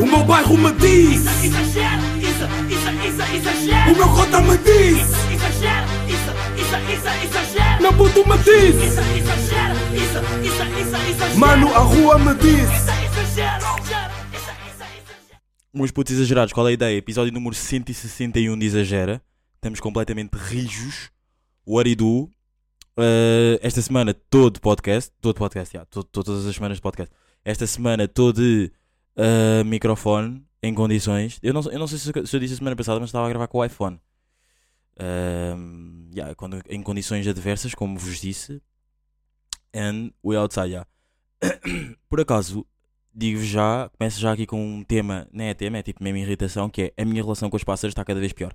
O meu bairro me diz Exagero, isso, isso, isso, exagero. O meu cota me diz Exagero, isso, isso, isso, exagero. Meu puto me diz Isso, exagero, isso, isso, isso, exagero. Mano, a rua me diz Isso, exagero, exagero, isso, isso, exagero. Uns putos exagerados, qual é a ideia? Episódio número 161 de Exagera. Estamos completamente rijos. What do you do? Uh, esta semana todo podcast. Todo podcast, yeah, to- todas as semanas de podcast. Esta semana todo de uh, microfone em condições. Eu não, eu não sei se, se eu disse a semana passada, mas estava a gravar com o iPhone. Um, yeah, quando, em condições adversas, como vos disse. And we outside, yeah. Por acaso, digo-vos já, começo já aqui com um tema, não é tema, é tipo mesmo irritação, que é a minha relação com os pássaros está cada vez pior.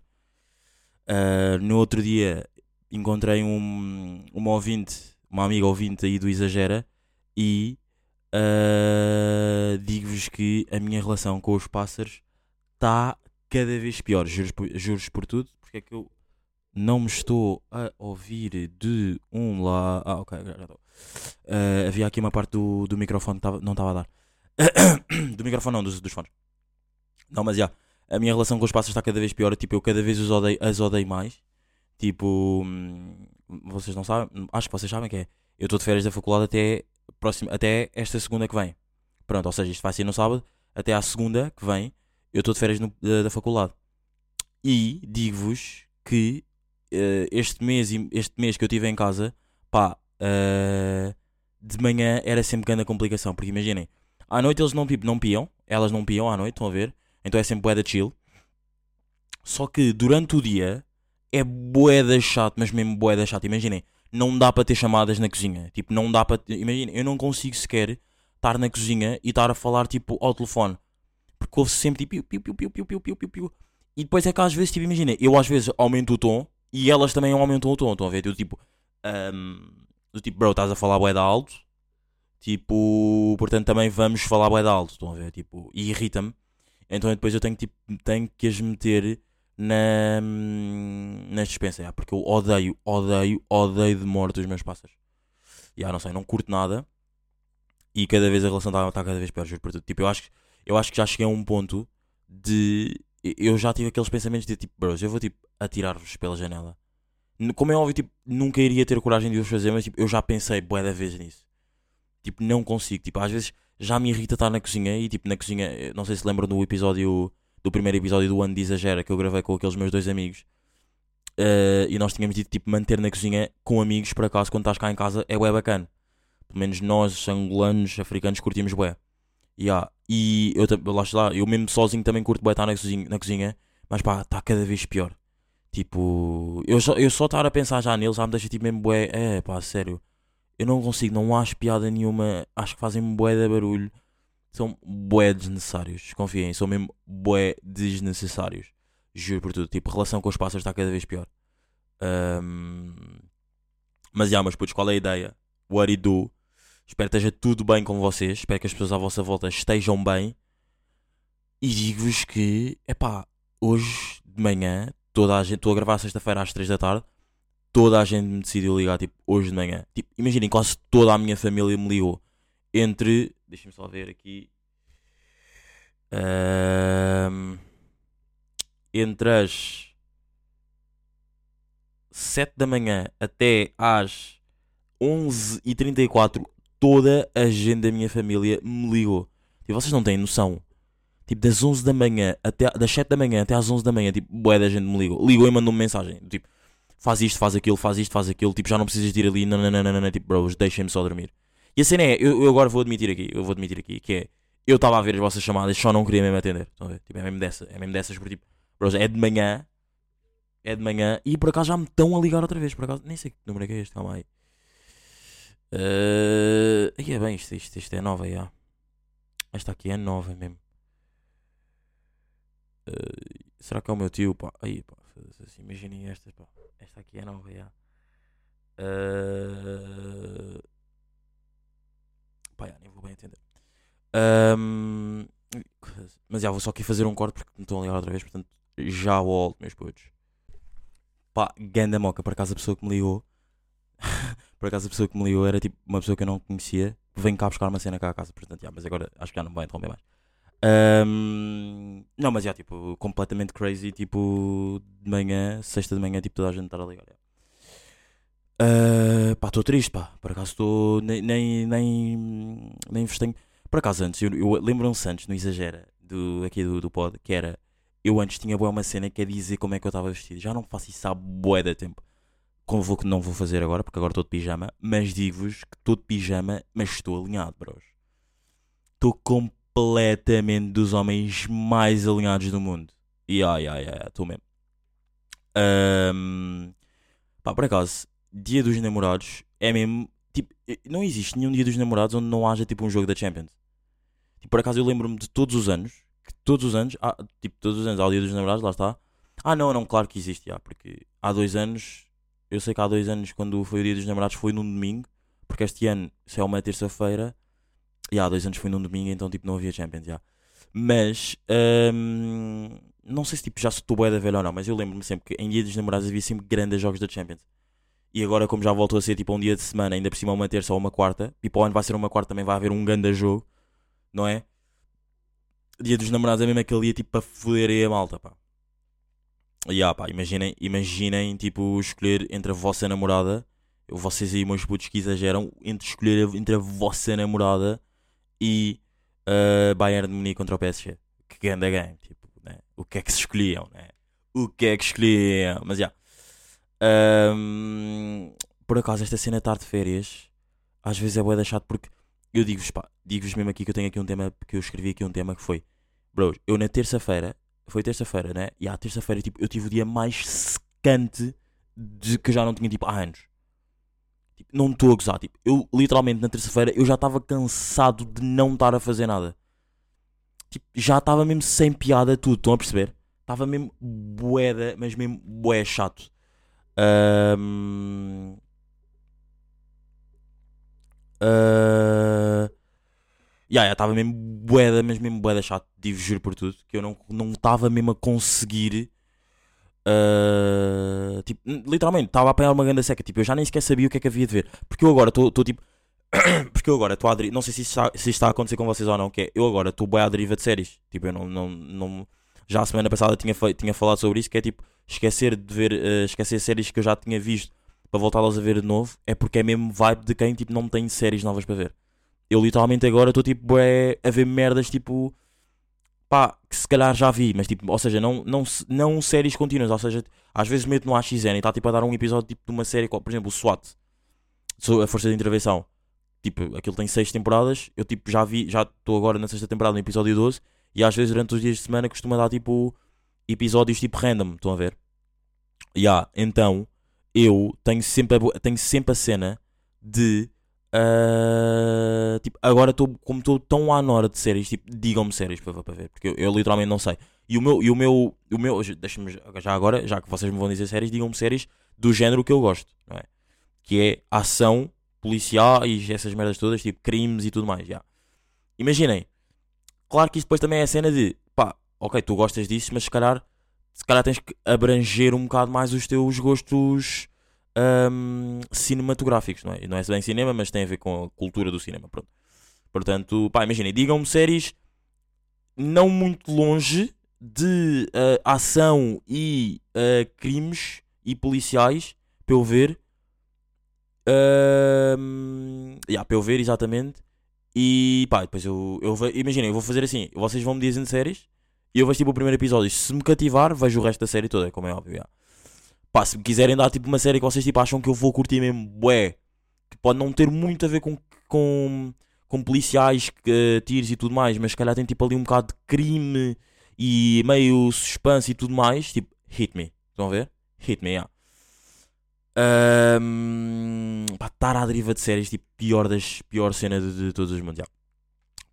Ah, no outro dia encontrei um, uma ouvinte, uma amiga ouvinte aí do Exagera e ah, digo-vos que a minha relação com os pássaros está cada vez pior, juros por, por tudo, porque é que eu não me estou a ouvir de um lá. Ah, ok, já estou. Ah, havia aqui uma parte do, do microfone que não estava a dar. do microfone não, dos, dos fones. Não, mas já. a minha relação com os pássaros está cada vez pior. Tipo, eu cada vez os odeio, as odeio mais. Tipo, hum, vocês não sabem, acho que vocês sabem que é. Eu estou de férias da faculdade até, próximo, até esta segunda que vem. Pronto, ou seja, isto vai ser no sábado, até à segunda que vem, eu estou de férias no- da, da faculdade. E digo-vos que eh, este, mês, este mês que eu estive em casa, pá, eh, de manhã era sempre grande complicação. Porque imaginem, à noite eles não, não piam, elas não piam à noite, estão a ver? Então é sempre bué da chill. Só que durante o dia é bué da chato, mas mesmo bué da chato. Imaginem, não dá para ter chamadas na cozinha. Tipo, não dá para. Imaginem, eu não consigo sequer estar na cozinha e estar a falar tipo ao telefone. Porque ouve sempre tipo piu, piu, piu, piu, piu, piu, piu, piu. E depois é que às vezes, tipo, imagina, eu às vezes aumento o tom e elas também aumentam o tom. Estão a ver? Eu tipo, do tipo, bro, estás a falar bué alto. Tipo, portanto também vamos falar bué alto. Estão a ver? Tipo, e irrita-me. Então depois eu tenho, tipo, tenho que as meter na, na dispensa. já, porque eu odeio, odeio, odeio de morte os meus pássaros. Já, não sei, não curto nada. E cada vez a relação está tá cada vez pior, juro por tudo. Tipo, eu acho, eu acho que já cheguei a um ponto de. Eu já tive aqueles pensamentos de tipo, bros, eu vou tipo atirar-vos pela janela. Como é óbvio, tipo, nunca iria ter coragem de os fazer, mas tipo, eu já pensei bué da vez nisso. Tipo, não consigo. Tipo, às vezes já me irrita estar na cozinha e tipo, na cozinha, eh, não sei se lembram do episódio, do primeiro episódio do ano de Exagera que eu gravei com aqueles meus dois amigos. Eh, e nós tínhamos dito tipo manter na cozinha com amigos, por acaso, quando estás cá em casa, é bué bacana. Pelo menos nós, angolanos, africanos, curtimos bué. Yeah. E eu, lá está, eu mesmo sozinho também curto bué estar na cozinha, na cozinha mas pá, está cada vez pior. Tipo, eu só, eu só estar a pensar já neles já me deixa tipo mesmo bué, é pá, sério. Eu não consigo, não acho piada nenhuma, acho que fazem bué de barulho. São bué desnecessários, confiem, são mesmo bué desnecessários. Juro por tudo, tipo, a relação com os pássaros está cada vez pior. Ahm, Mas já, mas putos, qual é a ideia? What do? Espero que esteja tudo bem com vocês. Espero que as pessoas à vossa volta estejam bem. E digo-vos que, epá, hoje de manhã, toda a gente, estou a gravar sexta-feira às 3 da tarde, toda a gente me decidiu ligar, tipo, hoje de manhã. Tipo, imaginem, quase toda a minha família me ligou. Entre, deixem-me só ver aqui, Ahm, entre as 7 da manhã até às 11h34, toda a gente da minha família me ligou. E vocês não têm noção. Tipo, das 11 da manhã até das 7 da manhã até às 11 da manhã, tipo, bué da gente me ligou. Ligou e mandou-me mensagem. Tipo, faz isto, faz aquilo, faz isto, faz aquilo. Tipo, já não precisas de ir ali. Não, não, não, não, não. Tipo, bros, deixem-me só dormir. E a cena é, eu, eu agora vou admitir aqui, eu vou admitir aqui, que é, eu estava a ver as vossas chamadas, só não queria mesmo atender. Estão a ver? Tipo, é mesmo dessa, é mesmo dessas, porque tipo, é de manhã, é de manhã, e por acaso já me estão a ligar outra vez, por acaso, nem sei que número é que é este, calma aí. Uh, aí é bem, isto, isto, isto é nova, já. Esta aqui é nova mesmo. Uh, será que é o meu tio, pá? Aí, pá, assim, imaginem esta, pá. Esta aqui é nova, já. Uh, pá, já, nem vou bem entender. Ahm, mas já vou só aqui fazer um corte porque me estão a ligar outra vez, portanto já volto, meus putos. Pá, ganda moca, por acaso a pessoa que me ligou, por acaso a pessoa que me ligou era tipo uma pessoa que eu não conhecia, vem cá buscar uma cena cá à casa, portanto, já, mas agora acho que já não vai interromper mais. Ahm, não, mas já, tipo, completamente crazy, tipo, de manhã, sexta de manhã, tipo, toda a gente estar a ligar. já. Ah, pá, estou triste, pá. Por acaso estou. Nem, nem, nem, vos tenho. Por acaso antes, eu, eu lembro-me antes, no Exagera, do, aqui do, do pod, que era. Eu antes tinha boa uma cena que é dizer como é que eu estava vestido. Já não faço isso há bué de tempo. Como vou que não vou fazer agora, porque agora estou de pijama. Mas digo-vos que estou de pijama, mas estou alinhado, bros. Estou completamente dos homens mais alinhados do mundo. E ai, ai, ai, estou mesmo. Ahm, pá, por acaso, dia dos namorados é mesmo. Tipo, não existe nenhum dia dos namorados onde não haja tipo um jogo da Champions. Tipo, por acaso eu lembro-me de todos os anos. Que todos os anos. Ah, tipo, todos os anos há o dia dos namorados, lá está. Ah, não, não, claro que existe, já. Porque há dois anos. Eu sei que há dois anos, quando foi o dia dos namorados, foi num domingo. Porque este ano, se é uma terça-feira. E há dois anos foi num domingo, então tipo não havia Champions, já. Mas. hum, não sei se tipo já estou bué da velha ou não, mas eu lembro-me sempre que em dia dos namorados havia sempre grandes jogos da Champions. E agora, como já voltou a ser tipo um dia de semana, ainda por cima uma terça ou uma quarta, e para o ano vai ser uma quarta, também vai haver um grande jogo, não é? Dia dos namorados é mesmo aquele dia tipo para foder aí a malta, pá. E ah, pá, imaginem, imaginem tipo escolher entre a vossa namorada, vocês aí, meus putos que exageram, entre escolher entre a vossa namorada e a Bayern de Munique contra o PSG. Que grande game, tipo, né? O que é que se escolhiam, né? O que é que escolhiam? Mas já. Ahm, por acaso, esta cena tarde de férias, às vezes é boa deixado porque eu digo-vos, digo-vos mesmo aqui que eu tenho aqui um tema, que eu escrevi aqui um tema que foi, bros, eu na terça-feira, foi terça-feira, né? E à terça-feira, tipo, eu tive o dia mais secante de que já não tinha, tipo, há anos. Tipo, não estou a gozar, tipo, eu literalmente na terça-feira eu já estava cansado de não estar a fazer nada. Tipo, já estava mesmo sem piada tudo, estão a perceber? Estava mesmo boeda, mas mesmo boé chato. Ahm, ah, Ya, ya, estava mesmo boeda, mas mesmo boeda chato, digo juro por tudo, que eu não não estava mesmo a conseguir. ah, tipo, literalmente, estava a apanhar uma grande seca. Tipo, eu já nem sequer sabia o que é que havia de ver. Porque eu agora estou tipo. porque eu agora estou a deriva. Não sei se isto, está, se está a acontecer com vocês ou não, que é. Eu agora estou bem à deriva de séries. Tipo, eu não. não, não já a semana passada tinha, tinha falado sobre isso, que é tipo. Esquecer de ver. ah, esquecer séries que eu já tinha visto para voltá-las a ver de novo. É porque é mesmo vibe de quem tipo, não tem séries novas para ver. Eu literalmente agora estou tipo a ver merdas tipo pá, que se calhar já vi, mas tipo, ou seja, não, não, não séries contínuas, ou seja, às vezes meto no AXN e está tipo a dar um episódio tipo de uma série, por exemplo, o SWAT, a Força de Intervenção. Tipo, aquilo tem seis temporadas, eu tipo já vi, já estou agora na sexta temporada no episódio 12 e às vezes durante os dias de semana costuma dar tipo episódios tipo random, estão a ver? Ya, então eu tenho sempre a, tenho sempre a cena de ah, tipo, agora estou como estou tão à nora de séries, tipo, digam-me séries para, para ver, porque eu, eu literalmente não sei. E o meu, e o meu, o meu deixa-me já agora, já que vocês me vão dizer séries, digam-me séries do género que eu gosto, não é? Que é ação, policiais, essas merdas todas, tipo crimes e tudo mais, já. Imaginem, claro que isto depois também é a cena de, pá, ok, tu gostas disso, mas se calhar, se calhar tens que abranger um bocado mais os teus gostos ahm, cinematográficos, não é? Não é bem cinema, mas tem a ver com a cultura do cinema, pronto. Portanto, pá, imaginem, digam-me séries não muito longe de ah, ação e ah, crimes e policiais para eu ver. Ahm, yeah, para eu ver, exatamente. E pá, depois eu, eu imaginem, eu vou fazer assim: vocês vão me dizendo séries e eu vejo tipo o primeiro episódio. Se me cativar, vejo o resto da série toda, como é óbvio. yeah. Pá, se me quiserem dar tipo uma série que vocês tipo, acham que eu vou curtir mesmo, bué, que pode não ter muito a ver com, com, com policiais, que, tiros e tudo mais, mas se calhar tem tipo ali um bocado de crime e meio suspense e tudo mais, tipo, hit me. Estão a ver? Hit me, yeah. Ahm, pá, estar à deriva de séries, tipo, pior das pior cena de, de todos os yeah.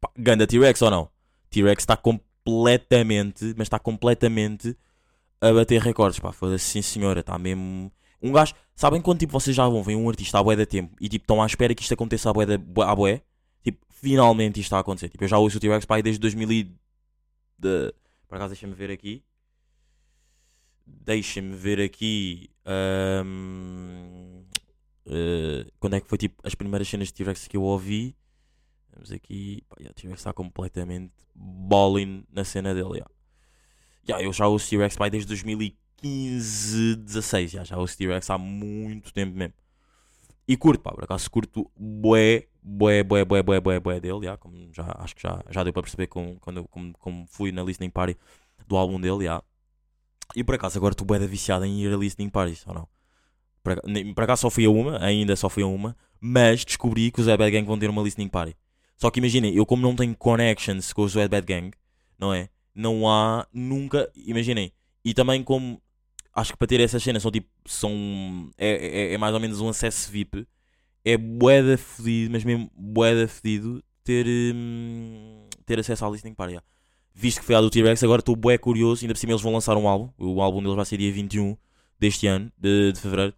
Pá, Ganda T-Rex ou não? T-Rex está completamente, mas está completamente a bater recordes, pá, foda-se, sim senhora, está mesmo. Um gajo, sabem quando tipo vocês já vão ver um artista à bué da tempo e tipo estão à espera que isto aconteça à bué, da? Tipo, finalmente isto está a acontecer. Tipo, eu já ouço o T-Rex pá, desde 2000 e... De... Por acaso deixa-me ver aqui. Deixa-me ver aqui. ahm, eh, quando é que foi tipo as primeiras cenas de T-Rex que eu ouvi? Temos aqui. Yeah, T-Rex está completamente balling na cena dele. Yeah, eu já ouço T-Rex desde 2015, 16. Yeah, já ouço T-Rex há muito tempo mesmo. E curto, pá, por acaso curto bué, bué, bué, bué, bué, bué, bué dele. Yeah, como já, acho que já, já deu para perceber com, quando como, como fui na listening party do álbum dele. Yeah. E por acaso agora estou bué da viciado em ir a listening parties, ou não? Por por acaso só fui a uma, ainda só fui a uma, mas descobri que os Bad Gang vão ter uma listening party. Só que imaginem, eu como não tenho connections com os Bad Gang, não é? Não há nunca, imaginem. E também como acho que para ter essas cenas são tipo, são, é, é, é mais ou menos um acesso VIP. É boeda fedido, mas mesmo boeda fedido ter, hum, ter acesso à listening party. yeah. Visto que foi a do T-Rex, agora estou bué curioso. Ainda por cima eles vão lançar um álbum. O álbum deles vai ser dia 21 deste ano, de, de fevereiro.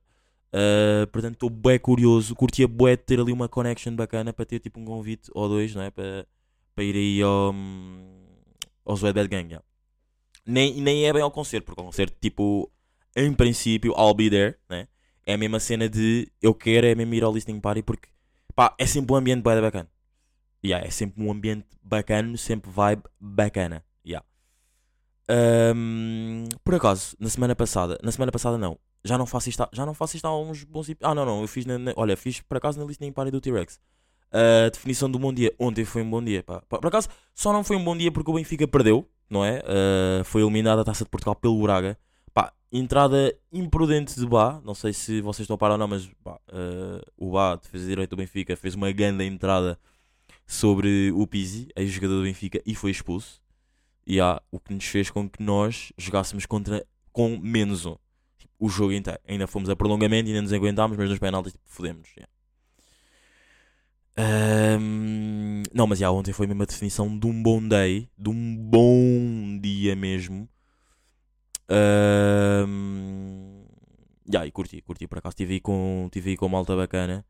Uh, portanto, estou bué curioso. Curtia bué de ter ali uma connection bacana para ter tipo um convite ou dois, não é? Para, para ir aí ao, aos Wet Bad Gang. yeah. Nem, nem é bem ao concerto, porque o concerto, tipo, em princípio, I'll be there, né? É a mesma cena de eu quero é mesmo ir ao listening party porque pá, é sempre um ambiente da bacana. Yeah, é sempre um ambiente bacana, sempre vibe bacana. Yeah. Ahm, por acaso, na semana passada, na semana passada não, já não faço isto, já não faço isto há uns bons Ah, não, não, eu fiz na, na- olha, fiz por acaso na listening party do T-Rex. A definição do bom dia, ontem foi um bom dia, pá. Por acaso, só não foi um bom dia porque o Benfica perdeu, não é? Ah, foi eliminada a taça de Portugal pelo Braga. Pá, entrada imprudente de Bá, não sei se vocês estão a par ou não, mas pá, ah, o Bá, defesa de direito do Benfica, fez uma grande entrada sobre o Pizzi, ex-jogador do Benfica, e foi expulso. E há o que nos fez com que nós jogássemos contra com menos um. O jogo inteiro. Ainda fomos a prolongamento, ainda nos aguentámos, mas nos penaltis tipo, fodemos. yeah. Ahm, não, mas já, ontem foi mesmo a definição de um bom day, de um bom dia mesmo. Ahm, já, e curti, curti por acaso. Estive aí com, tive aí com bacana.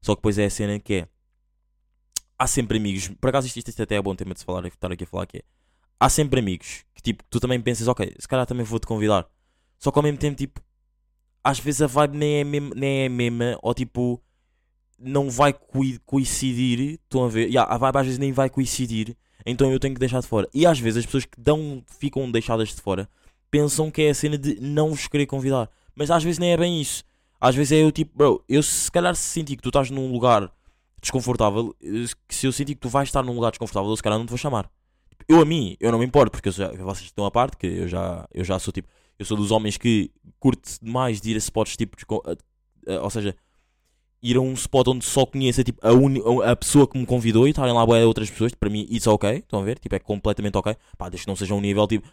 Só que depois é a cena que é. Há sempre amigos. Por acaso isto, isto até é bom tema de se falar, estar aqui a falar que é. Há sempre amigos que tipo, tu também pensas, ok, se calhar também vou-te convidar. Só que ao mesmo tempo, tipo, às vezes a vibe nem é, mesmo, nem é mesma, ou tipo, não vai coi- coincidir. Estão a ver? Yeah, a vibe às vezes nem vai coincidir, então eu tenho que deixar de fora. E às vezes as pessoas que dão, ficam deixadas de fora pensam que é a cena de não vos querer convidar, mas às vezes nem é bem isso. Às vezes é eu tipo, bro, eu se calhar se sentir que tu estás num lugar desconfortável, eh, se eu sentir que tu vais estar num lugar desconfortável, eu se calhar não te vou chamar. Eu a mim, eu não me importo, porque já, vocês estão à parte, que eu já, eu já sou tipo, eu sou dos homens que curte demais de ir a spots tipo, a- ou seja, ir a um spot onde só conheça tipo, a, uni- a pessoa que me convidou e estarem lá bué outras pessoas, para mim isso é ok, estão a ver? Tipo, é completamente ok. Pá, desde que não seja um nível tipo,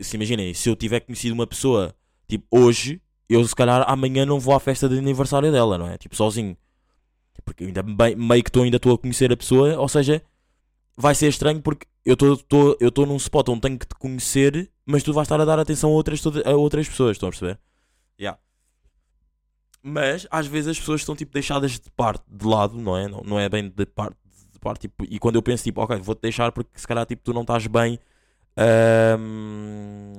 se imaginem, se eu tiver conhecido uma pessoa tipo hoje, eu se calhar amanhã não vou à festa de aniversário dela, não é? Tipo, sozinho. Porque ainda bem, meio que estou ainda estou a conhecer a pessoa, ou seja, vai ser estranho porque eu estou eu num spot onde tenho que te conhecer, mas tu vais estar a dar atenção a outras, a outras pessoas, estão a perceber? Yeah. Mas às vezes as pessoas estão tipo deixadas de parte, de lado, não é? Não, não é bem de parte, de parte tipo, e quando eu penso tipo, ok, vou-te deixar porque se calhar tipo, tu não estás bem. ahm,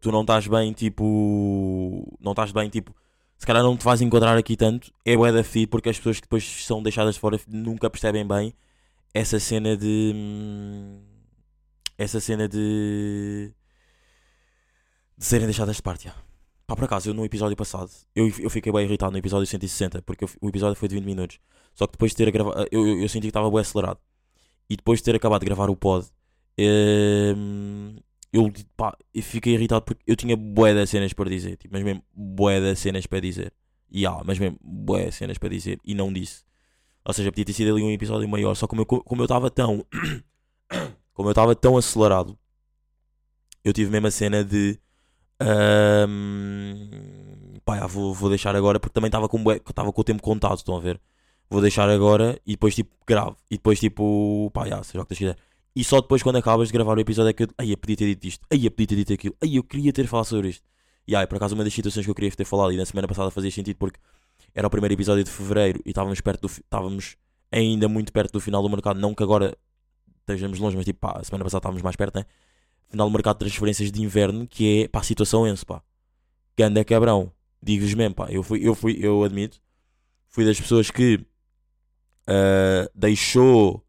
tu não estás bem tipo. Não estás bem tipo. Se calhar não te vais enquadrar aqui tanto. É bué da fedido porque as pessoas que depois são deixadas de fora nunca percebem bem essa cena de. hum, Essa cena de. de serem deixadas de parte. já. Pá, por acaso, eu no episódio passado, eu, eu fiquei bem irritado no episódio 160, porque eu o episódio foi de 20 minutos. Só que depois de ter gravado, eu, eu, eu senti que estava bem acelerado. E depois de ter acabado de gravar o pod, hum, eu, pá, eu fiquei irritado porque eu tinha bué de cenas para dizer. Tipo, mas mesmo bué de cenas para dizer. E há, mas mesmo bué de cenas para dizer. E não disse. Ou seja, podia ter sido ali um episódio maior. Só como eu como eu estava tão. como eu estava tão acelerado, eu tive mesmo a cena de. ahm, pá, vou, vou deixar agora porque também estava com, estava com o tempo contado. Estão a ver? Vou deixar agora e depois tipo gravo. E depois tipo. pá, já, seja o que quiser. E só depois quando acabas de gravar o episódio é que eu. Ai, eu podia ter dito isto. Ai, eu podia ter dito aquilo. Ai, eu queria ter falado sobre isto. E ai, por acaso uma das situações que eu queria ter falado e na semana passada fazia sentido porque era o primeiro episódio de fevereiro e estávamos perto do. estávamos ainda muito perto do final do mercado. Não que agora estejamos longe, mas tipo, pá, a semana passada estávamos mais perto, né? Final do mercado de transferências de inverno, que é, pá, a situação ense, pá. Ganda cabrão. Digo-vos mesmo, pá. Eu fui, eu fui, eu admito, fui das pessoas que ah, deixou.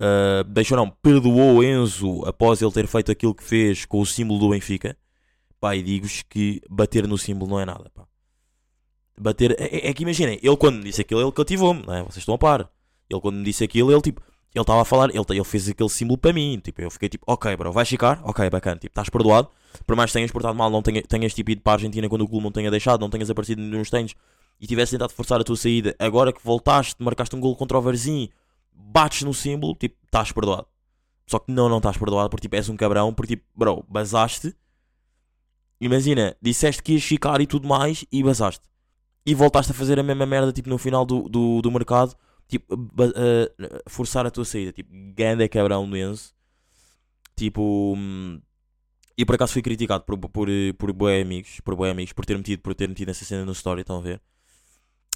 Ah, deixou não, perdoou Enzo após ele ter feito aquilo que fez com o símbolo do Benfica. Pá, e digo-vos que bater no símbolo não é nada, pá. Bater. É, é- é que imaginem, ele quando me disse aquilo, ele cativou-me, é? Vocês estão a par. Ele quando me disse aquilo, ele tipo. Ele estava a falar, ele, ele fez aquele símbolo para mim. Tipo, eu fiquei tipo, ok, bro, vais ficar? Ok, bacana. Tipo, estás perdoado. Por mais que tenhas portado mal, não tenha- tenhas tipo ido para a Argentina quando o clube não tenha deixado, não tenhas aparecido nos treinos e tivesse tentado forçar a tua saída. Agora que voltaste, marcaste um gol contra o Varzim, bates no símbolo, tipo, estás perdoado. Só que não, não estás perdoado porque tipo, és um cabrão, porque tipo, bro, basaste. Imagina, disseste que ias ficar e tudo mais e basaste. E voltaste a fazer a mesma merda, tipo, no final do, do, do mercado, tipo, eh, forçar a tua saída. Tipo, ganda cabrão do Enzo. Tipo, hum, e por acaso fui criticado por, por, por bué amigos, por amigos, por ter metido, por ter metido essa cena no story, estão a ver?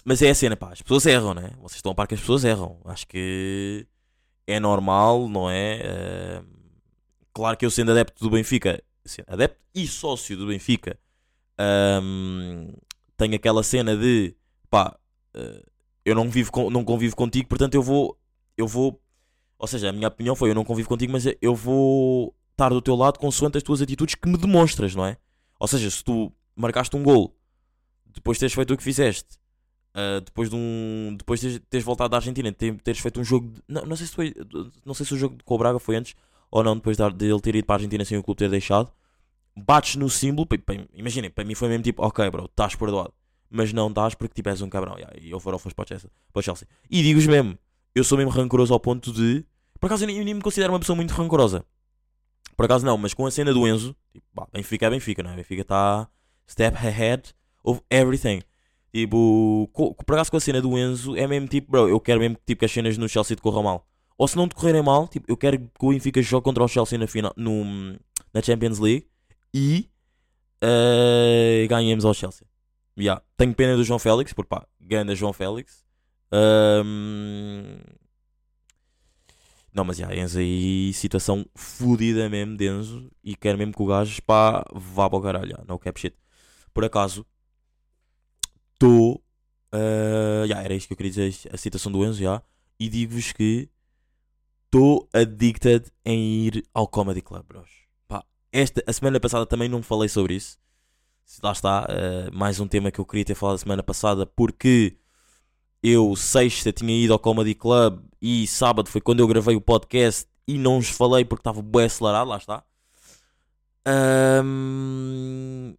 Mas é a cena, pá, as pessoas erram, né? Vocês estão a par que as pessoas erram. Acho que é normal, não é? Eh, claro que eu sendo adepto do Benfica, adepto e sócio do Benfica, hum, tenho aquela cena de, pá, eh, eu não, vivo com- não convivo contigo, portanto eu vou, eu vou, ou seja, a minha opinião foi, eu não convivo contigo, mas eu vou estar do teu lado consoante as tuas atitudes que me demonstras, não é? Ou seja, se tu marcaste um gol depois de teres feito o que fizeste, ah, depois de um. Depois de teres, teres voltado da Argentina, ter- teres feito um jogo. de- não, não sei se foi. Não sei se o jogo com o Braga foi antes ou não, depois de, ele ter ido para a Argentina sem o clube ter deixado. Bates no símbolo, imaginem, para mim foi mesmo tipo, ok, bro, estás perdoado. Mas não estás porque tipo és um cabrão. Yeah, e eu foram para Chelsea. Para o Chelsea. E digo-vos mesmo, eu sou mesmo rancoroso ao ponto de. Por acaso eu nem, eu nem me considero uma pessoa muito rancorosa. Por acaso não, mas com a cena do Enzo, tipo, pá, Benfica é Benfica, não é? Benfica está step ahead of everything. Tipo, co- por acaso com a cena do Enzo, é mesmo tipo, bro, eu quero mesmo tipo, que as cenas no Chelsea decorram mal. Ou se não decorrerem mal, tipo, eu quero que o Benfica jogue contra o Chelsea na, final, no, na Champions League e eh, ganhemos ao Chelsea. Yeah. Tenho pena do João Félix, porque pá, ganda João Félix. Ahm, Não, mas já, Enzo aí, situação fodida mesmo de Enzo. E quero mesmo que o gajo, pá, vá para o caralho. já, No cap shit. Por acaso, estou. já, era isto que eu queria dizer, a situação do Enzo, já. E digo-vos que estou addicted em ir ao Comedy Club, bros. Pá, esta, a semana passada também não falei sobre isso. Lá está, eh, mais um tema que eu queria ter falado a semana passada, porque eu, sexta, tinha ido ao Comedy Club e sábado foi quando eu gravei o podcast e não vos falei porque estava bem acelerado, lá está. Ahm,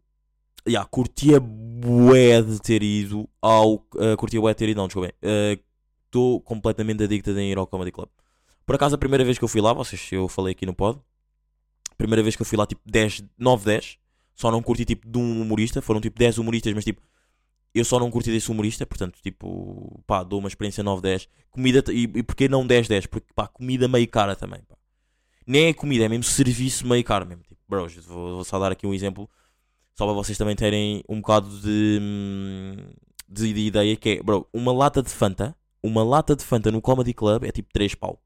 yeah, curtia bué de ter ido ao. Uh, curtia bué de ter ido, não, desculpem. Estou completamente adicto em ir ao Comedy Club. Por acaso, a primeira vez que eu fui lá, vocês, eu falei aqui no pod. Primeira vez que eu fui lá, tipo 10, 9, 10. Só não curti tipo de um humorista. Foram tipo 10 humoristas, mas tipo. Eu só não curti desse humorista, portanto, tipo, pá, dou uma experiência 9-10. Comida, e, e porquê não 10-10? Porque, pá, comida meio cara também, pá. Nem é comida, é mesmo serviço meio caro mesmo. Tipo, bros, vou, vou só dar aqui um exemplo, só para vocês também terem um bocado de, hum, de, de ideia, que é, bro, uma lata de Fanta, uma lata de Fanta no Comedy Club é tipo 3 pau.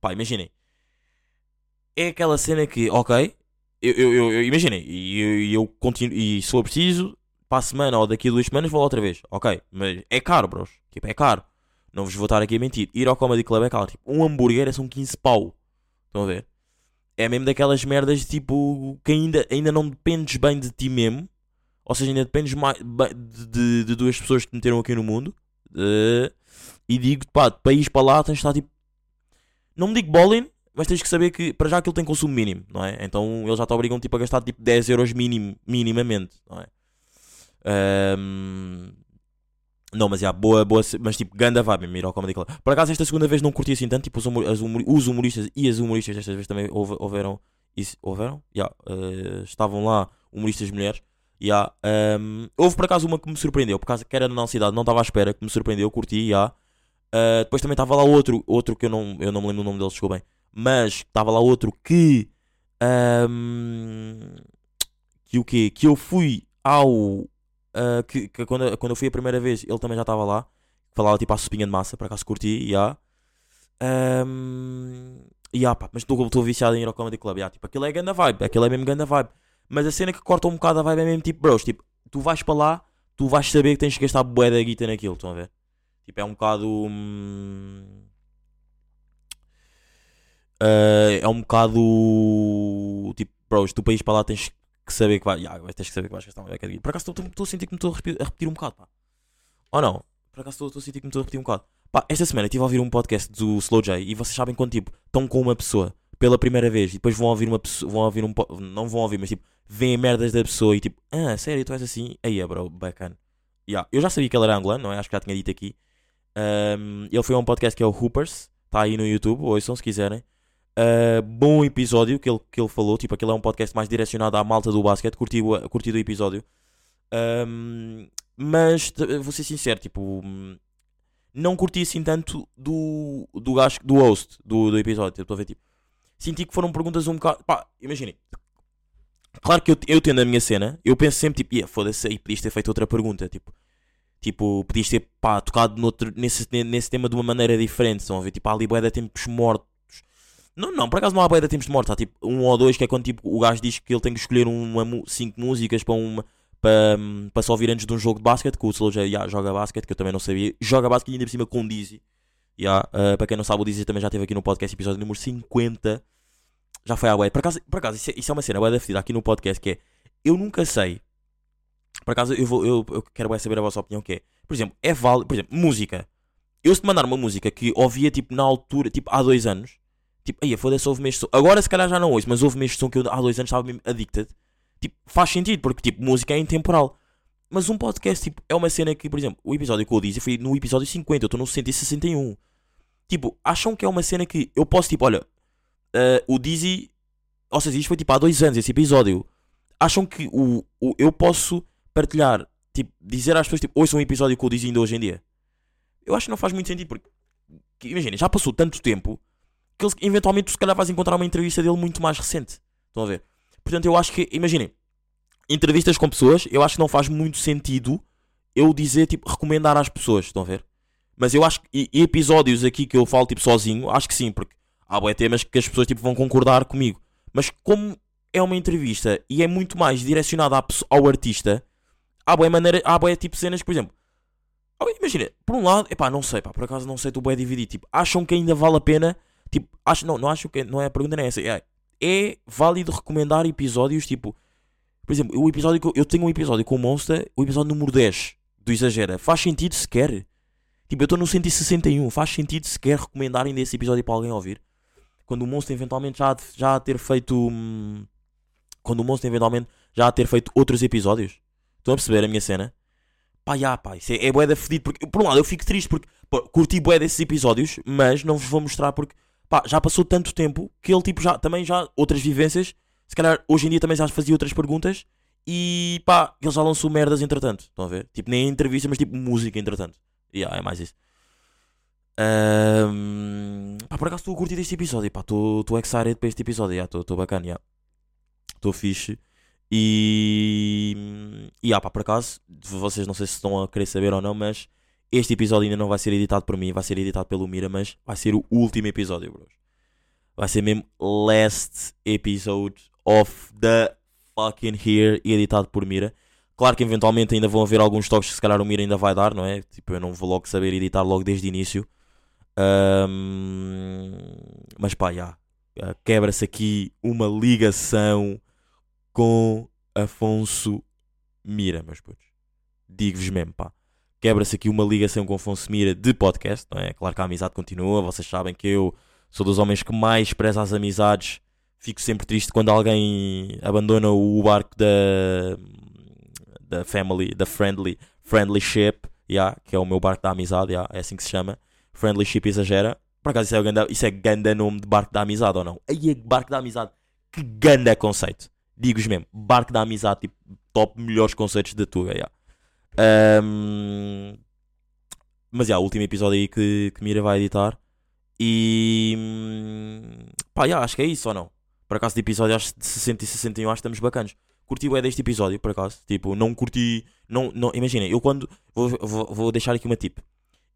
Pá, imaginem. É aquela cena que, ok, eu, eu, eu, eu- imaginem, e eu, eu continuo, e se for preciso, para a semana ou daqui a duas semanas vou lá outra vez. Ok, mas é caro, bros. Tipo, é caro. Não vos vou estar aqui a mentir. Ir ao Comedy Club é caro. Tipo, um hambúrguer é são 15 pau. Estão a ver? É mesmo daquelas merdas tipo que ainda, ainda não dependes bem de ti mesmo. Ou seja, ainda dependes mais de, de- de duas pessoas que te meteram aqui no mundo. Eh, e digo, pá, para ir para lá tens de estar tipo. Não me digo bowling, mas tens que saber que para já aquilo tem consumo mínimo, não é? Então eles já te obrigam tipo, a gastar tipo 10 euros mínimo, minimamente, não é? Ahm, não, mas já, boa, boa, mas tipo, ganda vibe mesmo ir ao Comedy Club. Por acaso, esta segunda vez não curti assim tanto, tipo, os, humor- humor- os humoristas e as humoristas desta vez também houve- houveram, houveram? Já, eh, estavam lá humoristas mulheres. Já, ahm, houve por acaso uma que me surpreendeu, por causa que era na nossa cidade, não estava à espera, que me surpreendeu, curti, já. Ah, depois também estava lá outro, outro que eu não, eu não me lembro o nome dele, chegou bem, mas estava lá outro que, ahm, que o quê? Que eu fui ao Uh, que, que quando, quando eu fui a primeira vez ele também já estava lá. Falava tipo à sopinha de massa, para acaso curti, já. Um, yeah, pá, mas estou viciado em ir ao Comedy Club. Yeah, tipo, aquilo é ganda vibe, aquilo é mesmo ganda vibe. Mas a cena que corta um bocado a vibe é mesmo tipo, bros, tipo, tu vais para lá, tu vais saber que tens que gastar bué da guita naquilo, estão a ver? Tipo, é um bocado. hum, eh, é um bocado. Tipo, bros, do país para lá tens saber que vai. Yeah, tens que saber que vais gastar uma beca de guita. Por acaso estou- a sentir que me estou a repetir, um bocado, pá. Ou não? Por acaso estou- a sentir que me estou a repetir um bocado. Pá, esta semana estive a ouvir um podcast do Slow J e vocês sabem quando, tipo, estão com uma pessoa pela primeira vez e depois vão ouvir uma pessoa, vão ouvir um, não vão ouvir, mas tipo, veem merdas da pessoa e tipo, ah, sério, tu és assim? Aí é, bro, bacana. Yeah. Eu já sabia que ele era angolano, não é? Acho que já tinha dito aqui. Um, ele foi a um podcast que é o Hoopers, está aí no YouTube, ouçam se quiserem. Uh, bom episódio que ele, que ele falou, tipo, aquele é um podcast mais direcionado à malta do basquete, curti, o- curti do episódio. Um, mas t- vou ser sincero, tipo, não curti assim tanto do, do gajo, do host do, do episódio. Estou a ver, tipo, senti que foram perguntas um bocado. Pá, imaginem. Claro que eu, eu tendo a minha cena, eu penso sempre, tipo, yeah, foda-se aí, podias ter feito outra pergunta, tipo. Tipo, podias ter, pá, tocado noutro, nesse, nesse tema de uma maneira diferente. Estão a ver, tipo, há ali de tempos mortos. Não, não, por acaso não há bué de tempos mortos. Há tipo um ou dois que é quando tipo, o gajo diz que ele tem que escolher uma, cinco músicas para uma. Para, para se ouvir antes de um jogo de basquete, que o Slow já yeah, joga basquete, que eu também não sabia. Joga basquete ainda por cima com o Dizzy. Yeah, uh, para quem não sabe, o Dizzy também já esteve aqui no podcast, episódio número 50. Já foi à web. Por acaso, por acaso isso, é, isso é uma cena, bué da fedida aqui no podcast, que é, eu nunca sei, por acaso eu, vou, eu, eu quero saber a vossa opinião, que é, por exemplo, é válido, por exemplo, música. Eu se te mandar uma música que ouvia, tipo, na altura, tipo, há dois anos, tipo, aí foda-se, ouve-me este som. Agora se calhar já não ouço, mas ouve-me este som que eu há dois anos estava mesmo addicted. Tipo, faz sentido, porque, tipo, música é intemporal. Mas um podcast, tipo, é uma cena que, por exemplo, o episódio que eu disse foi no episódio 50, eu estou no 161. Tipo, acham que é uma cena que eu posso, tipo, olha, eh, o Dizzy, ou seja, isto foi tipo há dois anos, esse episódio. Acham que o, o, eu posso partilhar, tipo, dizer às pessoas, tipo, ouçam um episódio com o Dizzy ainda hoje em dia? Eu acho que não faz muito sentido, porque, que, imagina, já passou tanto tempo que eventualmente tu se calhar vais encontrar uma entrevista dele muito mais recente. Estão a ver? Portanto, eu acho que, imaginem, entrevistas com pessoas, eu acho que não faz muito sentido eu dizer, tipo, recomendar às pessoas. Estão a ver? Mas eu acho que, e, episódios aqui que eu falo, tipo, sozinho, acho que sim, porque há bué temas que as pessoas, tipo, vão concordar comigo. Mas como é uma entrevista e é muito mais direcionada ao artista, há bué maneira, há bué, tipo, cenas por exemplo, imagina, por um lado, epá, não sei, pá, por acaso não sei, tu bué dividir, tipo, acham que ainda vale a pena, tipo, acho, não, não acho que, não é a pergunta, não é essa, é, é válido recomendar episódios, tipo, por exemplo, o episódio eu, eu tenho um episódio com o Monster, o episódio número 10 do Exagera, faz sentido sequer? Tipo, eu estou no 161, faz sentido sequer recomendar ainda esse episódio para alguém ouvir? Quando o Monster eventualmente já, já ter feito. hum, quando o Monster eventualmente já ter feito outros episódios. Estão a perceber a minha cena? Pá, já, pá, isso é, é bué da fedido. Porque, por um lado, eu fico triste porque curti bué desses episódios, mas não vos vou mostrar porque, pá, já passou tanto tempo que ele, tipo, já, também já, outras vivências, se calhar hoje em dia também já fazia outras perguntas e, pá, ele já lançou merdas entretanto. Estão a ver? Tipo, nem entrevista, mas tipo música entretanto. Yeah, é mais isso. Ahm, pá, por acaso estou a curtir deste episódio, pá, estou excited para este episódio, estou bacana, estou fixe. E, e ah, pá, por acaso, vocês não sei se estão a querer saber ou não, mas este episódio ainda não vai ser editado por mim, vai ser editado pelo Mira, mas vai ser o último episódio, bros. Vai ser mesmo last episode of the fucking here, editado por Mira. Claro que eventualmente ainda vão haver alguns toques que se calhar o Mira ainda vai dar, não é? Tipo, eu não vou logo saber editar logo desde o início. Ahm, mas pá, já. Ah, Quebra-se aqui uma ligação com Afonso Mira, meus putos. Digo-vos mesmo, pá. Quebra-se aqui uma ligação com Afonso Mira de podcast, não é? Claro que a amizade continua. Vocês sabem que eu sou dos homens que mais preza as amizades. Fico sempre triste quando alguém abandona o barco da, da family, da friendly, friendly ship, yeah, que é o meu barco da amizade, yeah, é assim que se chama. Friendly ship exagera. Por acaso isso é, ganda, isso é ganda nome de barco da amizade ou não? Aí é barco da amizade. Que ganda conceito. Digo-vos mesmo, barco da amizade, tipo, top melhores conceitos da Tuga, yeah. Ahm, mas já, o último episódio aí que, que Mira vai editar. E pá, já, acho que é isso ou não? Por acaso de episódio acho de 60 e 61 acho que estamos bacanas. Curti o é deste episódio, por acaso. Tipo, não curti. Não, não, Imaginem, eu quando. Vou, vou, vou deixar aqui uma tip.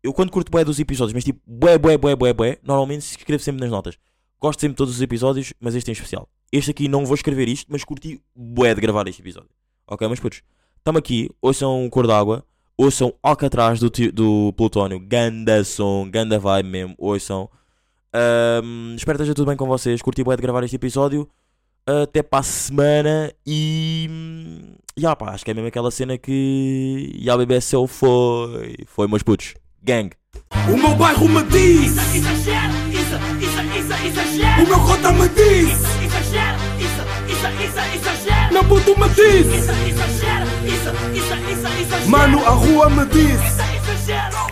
Eu quando curto bué dos episódios, mas tipo, bué, bué, bué, bué, bué, normalmente escrevo sempre nas notas. Gosto sempre de todos os episódios, mas este em especial. Este aqui não vou escrever isto, mas curti bué de gravar este episódio. Ok, mas putos, estamos aqui, ouçam o Cor d'Água, Ouçam Alcatraz do, do Plutónio. Ganda som, ganda vibe mesmo. Ouçam. Ahm, espero que esteja tudo bem com vocês. Curti bué de gravar este episódio. Até para a semana. E. hum, Ya pá, acho que é mesmo aquela cena que. Ya BBSL foi. Foi, meus putos. Gang. O meu bairro me diz, Exagero, isso, isso, isso, exagero. o meu cota me diz, Exagero, isso, isso, isso, exagero. Não puto me disse. Isso, isso, isso, é Mano, a rua me disse.